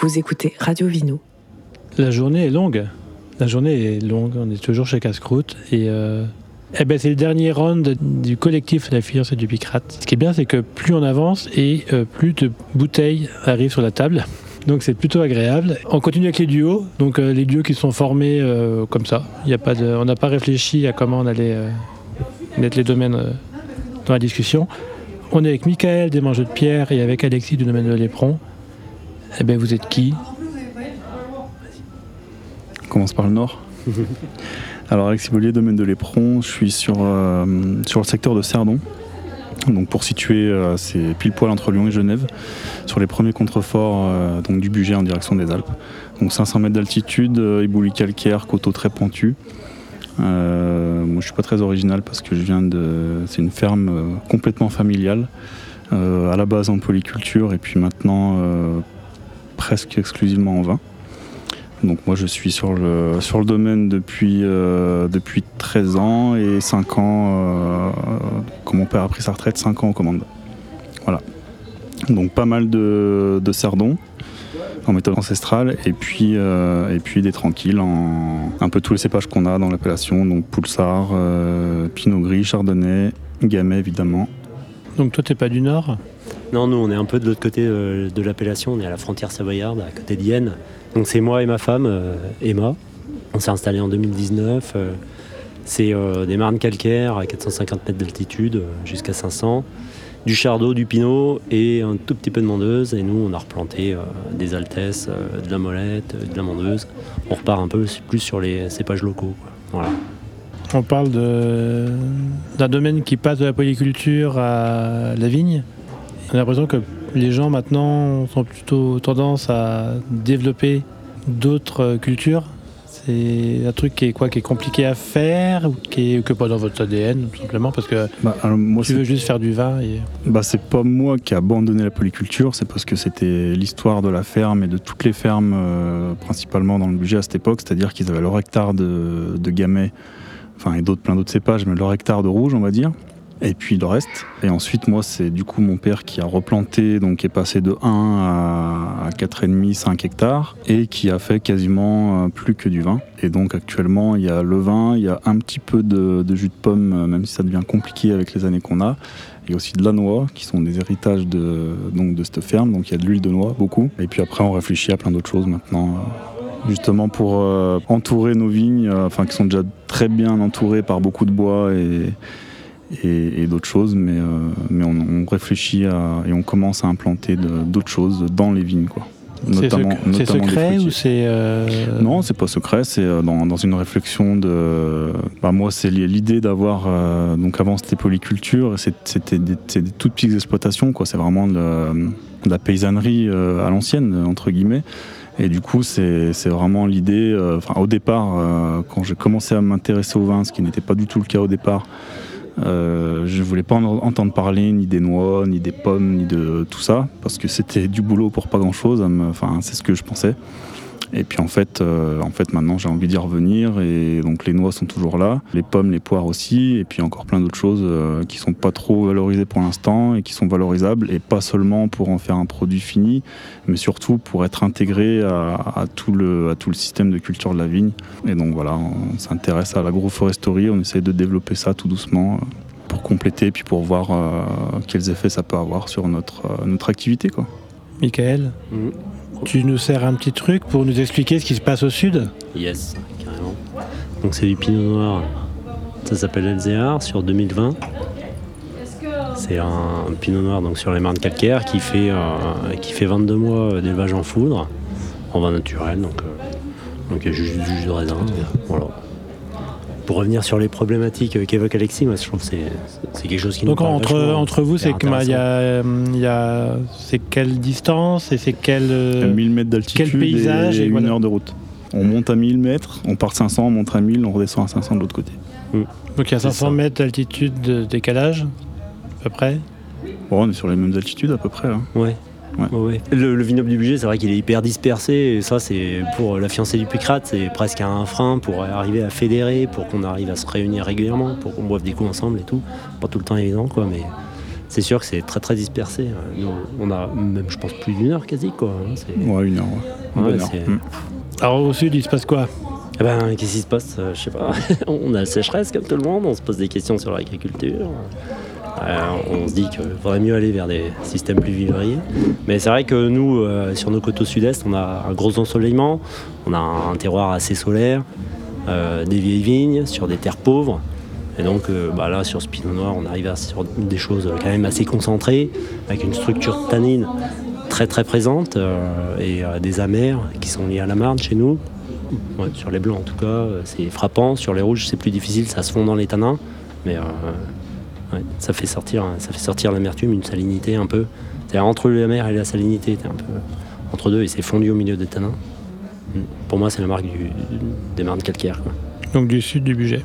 Vous écoutez Radio Vino. La journée est longue. La journée est longue. On est toujours chez Casse-Croûte. Et euh, eh ben, c'est le dernier round du collectif La Fiancée du Picrate. Ce qui est bien, c'est que plus on avance et euh, plus de bouteilles arrivent sur la table. Donc c'est plutôt agréable. On continue avec les duos. Donc euh, les duos qui sont formés comme ça. Y a pas de, on n'a pas réfléchi à comment on allait mettre les domaines dans la discussion. On est avec Michael des Mangeux de Pierre et avec Alexis du domaine de l'Éperon. Eh ben vous êtes qui? On commence par le nord. Alors Alexis Bollier, domaine de l'Éperon, je suis sur, euh, sur le secteur de Cerdon. Donc pour situer, euh, c'est pile poil entre Lyon et Genève, sur les premiers contreforts euh, donc du budget en direction des Alpes. Donc 500 mètres d'altitude, euh, éboulis calcaires, coteaux très pentus. Euh, moi je suis pas très original parce que je viens de. C'est une ferme complètement familiale, à la base en polyculture et puis maintenant presque exclusivement en vin. Donc moi je suis sur le, domaine depuis, euh, depuis 13 ans et 5 ans, euh, quand mon père a pris sa retraite, 5 ans en commande. Voilà. Donc pas mal de, de cerdons en méthode ancestrale et puis, euh, et puis des tranquilles en un peu tous les cépages qu'on a dans l'appellation, donc Poulsard, euh, Pinot Gris, Chardonnay, Gamay évidemment. Donc toi t'es pas du Nord? Non, nous, on est un peu de l'autre côté euh, de l'appellation. On est à la frontière savoyarde, à côté d'Yenne. Donc, c'est moi et ma femme, euh, Emma. On s'est installé en 2019. euh, c'est des marnes calcaires à 450 mètres d'altitude jusqu'à 500. Du chardot, du pinot et un tout petit peu de mondeuse. Et nous, on a replanté des altesses, de la molette, de la mondeuse. On repart un peu plus sur les cépages locaux. On parle d'un domaine qui passe de la polyculture à la vigne? On a l'impression que les gens maintenant sont plutôt tendance à développer d'autres euh, cultures. C'est un truc qui est quoi, qui est compliqué à faire ou qui est que pas dans votre ADN tout simplement parce que Bah, alors, moi, tu veux juste faire du vin et Bah, c'est pas moi qui ai abandonné la polyculture, c'est parce que c'était l'histoire de la ferme et de toutes les fermes, euh, principalement dans le budget à cette époque, c'est-à-dire qu'ils avaient leur hectare de, de gamay, enfin et d'autres, plein d'autres cépages, mais leur hectare de rouge, on va dire, et puis le reste. Et ensuite, moi, c'est du coup mon père qui a replanté, donc qui est passé de 1 à, à 4,5, 5 hectares, et qui a fait quasiment euh, plus que du vin. Et donc actuellement, il y a le vin, il y a un petit peu de, jus de pomme, euh, même si ça devient compliqué avec les années qu'on a. Il y a aussi de la noix, qui sont des héritages de, donc, de cette ferme. Donc il y a de l'huile de noix, beaucoup. Et puis après, on réfléchit à plein d'autres choses maintenant. euh, Justement pour entourer nos vignes, enfin qui sont déjà très bien entourées par beaucoup de bois et, et, et d'autres choses, mais, euh, mais on, on réfléchit à, et on commence à implanter d'autres choses dans les vignes. Quoi. c'est Notamment- secret ou c'est euh, Non, c'est pas secret, c'est euh, dans, dans une réflexion de. Bah, moi, c'est li- l'idée d'avoir. euh, donc, avant, c'était polyculture, c'était des, des toutes petites exploitations, quoi. C'est vraiment de, la- de la paysannerie euh, à l'ancienne, entre guillemets. Et du coup, c'est vraiment l'idée. Enfin, au départ, quand j'ai commencé à m'intéresser au vin, ce qui n'était pas du tout le cas au départ, euh, je voulais pas en entendre parler ni des noix, ni des pommes, ni de tout ça, parce que c'était du boulot pour pas grand chose. Enfin, c'est ce que je pensais. Et puis en fait, euh, en fait maintenant j'ai envie d'y revenir et donc les noix sont toujours là, les pommes, les poires aussi, et puis encore plein d'autres choses euh, qui sont pas trop valorisées pour l'instant et qui sont valorisables et pas seulement pour en faire un produit fini, mais surtout pour être intégré à, tout le système de culture de la vigne. Et donc voilà, on s'intéresse à l'agroforesterie, on essaye de développer ça tout doucement. euh, pour compléter, puis pour voir euh, quels effets ça peut avoir sur notre, notre activité. Quoi. Michael Mhm. Tu nous sers un petit truc pour nous expliquer ce qui se passe au sud Yes, carrément. Donc c'est du pinot noir. Ça s'appelle Elzéar sur 2020. C'est un pinot noir donc sur les marnes calcaires qui fait, euh, qui fait 22 mois d'élevage en foudre, en vin naturel. Donc, euh, donc il y a juste du jus de raisin. Voilà. Pour revenir sur les problématiques euh, qu'évoque Alexis, moi je trouve que c'est c'est quelque chose qui nous Donc parle entre, vachement. entre vous, c'est que, il y a, il y a c'est quelle distance et c'est quelle euh, 1000 mètres d'altitude quel paysage et, et une voilà. heure de route. On monte à 1000 mètres, on part 500, on monte à 1000, on redescend à 500 de l'autre côté. donc il y a c'est 500 ça. mètres d'altitude de décalage à peu près. Bon, on est sur les mêmes altitudes à peu près. hein. Ouais. Ouais. Ouais, ouais. Le, le vignoble du budget, c'est vrai qu'il est hyper dispersé. Et ça, c'est pour la fiancée du Picrate, c'est presque un frein pour arriver à fédérer, pour qu'on arrive à se réunir régulièrement, pour qu'on boive des coups ensemble et tout. Pas tout le temps évident, quoi, mais, c'est sûr que c'est très très dispersé. Nous, on a même, je pense, plus d'une heure quasi. Quoi. hein, c'est- Ouais, une heure. ouais. Une Ouais, bonne heure. Mm. Alors au sud, il se passe quoi? Eh ben, qu'est-ce qui se passe? Euh, Je sais pas. on a la sécheresse comme tout le monde, on se pose des questions sur l'agriculture. Euh, on se dit qu'il faudrait mieux aller vers des systèmes plus vivriers. Mais c'est vrai que nous, euh, sur nos côtes au sud-est, on a un gros ensoleillement, on a un terroir assez solaire, euh, des vieilles vignes sur des terres pauvres. Et donc bah là, sur ce pinot noir, on arrive sur des choses quand même assez concentrées, avec une structure tannine très très présente et des amers qui sont liés à la marne chez nous. Sur les blancs en tout cas, c'est frappant. Sur les rouges, c'est plus difficile, ça se fond dans les tanins. Mais ouais, ça fait sortir, ça fait sortir l'amertume, une salinité un peu. C'est entre la mer et la salinité, t'es un peu entre deux et c'est fondu au milieu des tanins. Mm. Pour moi, c'est la marque du- des marnes calcaires. quoi. Donc du sud du budget,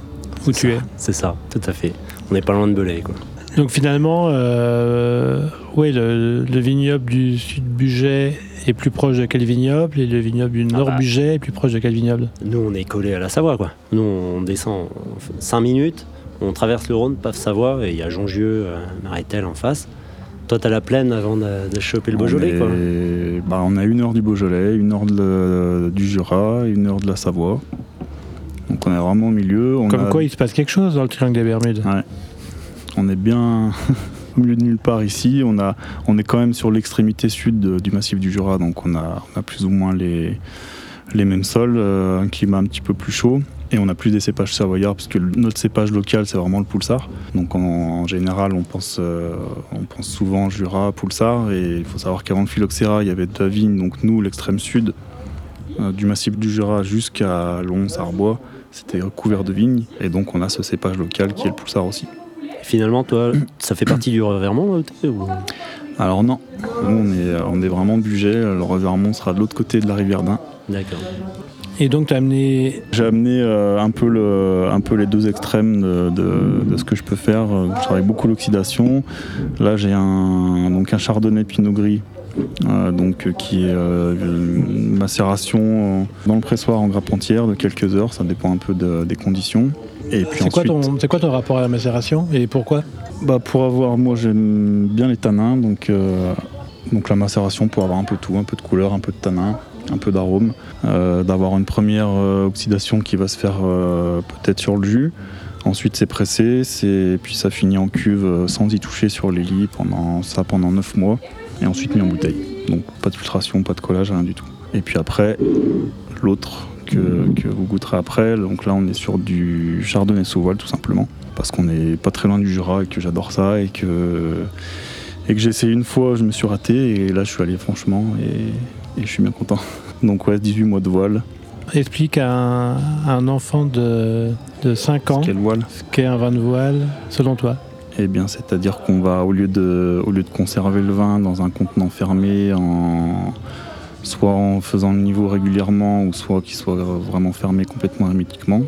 où tu es. C'est ça, tout à fait. On n'est pas loin de Belay. Quoi. Donc finalement, euh, ouais, le, le vignoble du sud budget est plus proche de quel vignoble et le vignoble du nord bah. budget est plus proche de quel vignoble Nous, on est collé à la Savoie. Quoi. Nous, on descend 5 minutes, on traverse le Rhône, paf Savoie, et il y a Jongieux, euh, Marétel en face. Toi, t'as la plaine avant de, de choper le Beaujolais. on, Quoi. est- bah, on a une heure du Beaujolais, une heure de du Jura, une heure de la Savoie. Donc on est vraiment au milieu. On, Comme a- quoi il se passe quelque chose dans le triangle des Bermudes. on est bien au milieu de nulle part ici. On, a, on est quand même sur l'extrémité sud de- du massif du Jura, donc on a, on a plus ou moins les, les mêmes sols, euh, un climat un petit peu plus chaud. Et on a plus des cépages savoyards, parce que notre cépage local, c'est vraiment le Poulsard. Donc en, en général, on pense, euh, on pense souvent Jura, Poulsard. Et il faut savoir qu'avant le phylloxéra, il y avait de la vigne. Donc nous, l'extrême sud euh, du massif du Jura jusqu'à Lons, Arbois, c'était couvert de vignes. Et donc on a ce cépage local qui est le Poulsard aussi. Et finalement, toi, ça fait partie du Revermont là, ou- Alors non, nous on est, on est vraiment budget, le Revermont sera de l'autre côté de la rivière d'Ain. D'accord. Et donc tu as amené J'ai amené euh, un, peu le, un peu les deux extrêmes de, de- de ce que je peux faire. Euh, Je travaille beaucoup l'oxydation. Là j'ai un, donc un chardonnay pinot gris. euh, donc, qui est euh, une macération dans le pressoir en grappe entière de quelques heures, ça dépend un peu de- des conditions. Et puis C'est quoi, ensuite, quoi ton rapport à la macération et pourquoi? Bah pour avoir, moi j'aime bien les tanins, donc, donc la macération pour avoir un peu tout, un peu de couleur, un peu de tanin, un peu d'arôme, euh, d'avoir une première euh, oxydation qui va se faire euh, peut-être sur le jus. Ensuite c'est pressé, puis ça finit en cuve sans y toucher sur les lits pendant ça pendant 9 mois et ensuite mis en bouteille. Donc pas de filtration, pas de collage, rien du tout. Et puis après l'autre que, vous goûterez après, donc là on est sur du chardonnay sous voile tout simplement parce qu'on est pas très loin du Jura et que j'adore ça et que, et que j'ai essayé une fois, je me suis raté et là je suis allé franchement et, et je suis bien content. Donc ouais, 18 mois de voile. Explique à un, à un enfant de, de 5 ans Quel voile ce qu'est un vin de voile selon toi. Eh bien, c'est-à-dire qu'on va, au lieu, de, au lieu de conserver le vin dans un contenant fermé, en, soit en faisant le niveau régulièrement, ou soit qu'il soit vraiment fermé complètement hermétiquement,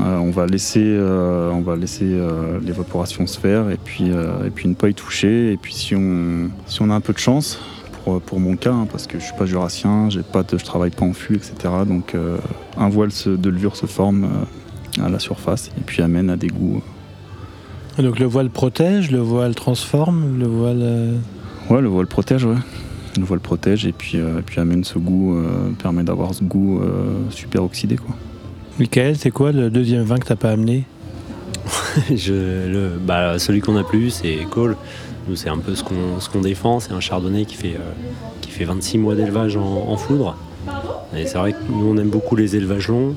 euh, on va laisser, euh, on va laisser euh, l'évaporation se faire et puis, et puis ne pas y toucher. Et puis si on, si on a un peu de chance, pour, pour mon cas, hein, parce que je suis pas jurassien, j'ai pas de, je travaille pas en fût, etc. Donc euh, un voile se- de levure se forme euh, à la surface et puis amène à des goûts Donc le voile protège, le voile transforme, le voile. euh, Ouais, le voile protège, ouais. Le voile protège et puis, euh, et puis amène ce goût, euh, permet d'avoir ce goût euh, super oxydé, quoi. Michael, c'est quoi le deuxième vin que t'as pas amené? Je, le, bah, celui qu'on a plus, c'est Cole. Nous, c'est un peu ce qu'on ce qu'on défend. C'est un chardonnay qui fait, euh, qui fait 26 mois d'élevage en, en foudre. Et c'est vrai que nous, on aime beaucoup les élevages longs.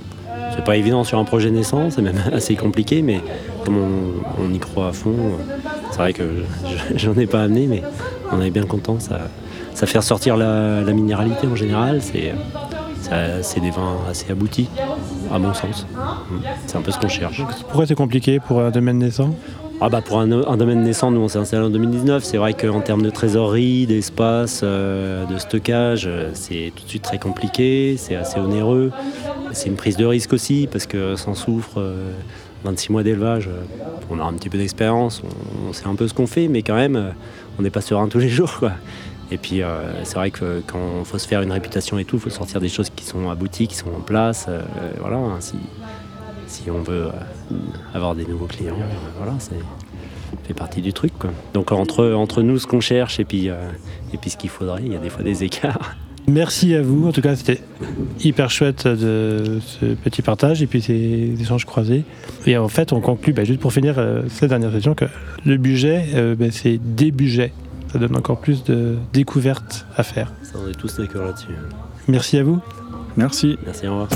C'est pas évident sur un projet naissant, c'est même assez compliqué, mais comme on, on y croit à fond, c'est vrai que je- j'en ai pas amené, mais on est bien content. Ça, ça fait ressortir la, la minéralité en général. C'est des vins assez aboutis, à mon sens. Mm. C'est un peu ce qu'on cherche. Pourquoi c'est compliqué pour un domaine naissant? Ah bah pour un, domaine naissant, nous on s'est installé en 2019. C'est vrai qu'en termes de trésorerie, d'espace, euh, de stockage, euh, c'est tout de suite très compliqué, c'est assez onéreux. C'est une prise de risque aussi parce que sans soufre, euh, 26 mois d'élevage, euh, on a un petit peu d'expérience, on, sait un peu ce qu'on fait, mais quand même, euh, on n'est pas serein tous les jours. Et puis euh, c'est vrai que quand il faut se faire une réputation et tout, il faut sortir des choses qui sont abouties, qui sont en place. euh, voilà, hein, si on veut euh, avoir des nouveaux clients, euh, voilà, c'est. fait partie du truc. Quoi. Donc entre, entre nous, ce qu'on cherche et puis, euh, et puis ce qu'il faudrait, il y a des fois des écarts. Merci à vous. En tout cas, c'était hyper chouette de ce petit partage et puis ces échanges croisés. Et en fait, on conclut, bah, juste pour finir euh, cette dernière session, que le budget, euh, bah, c'est des budgets. Ça donne encore plus de découvertes à faire. Ça, on est tous d'accord là-dessus. Merci à vous. Merci. Merci, au revoir.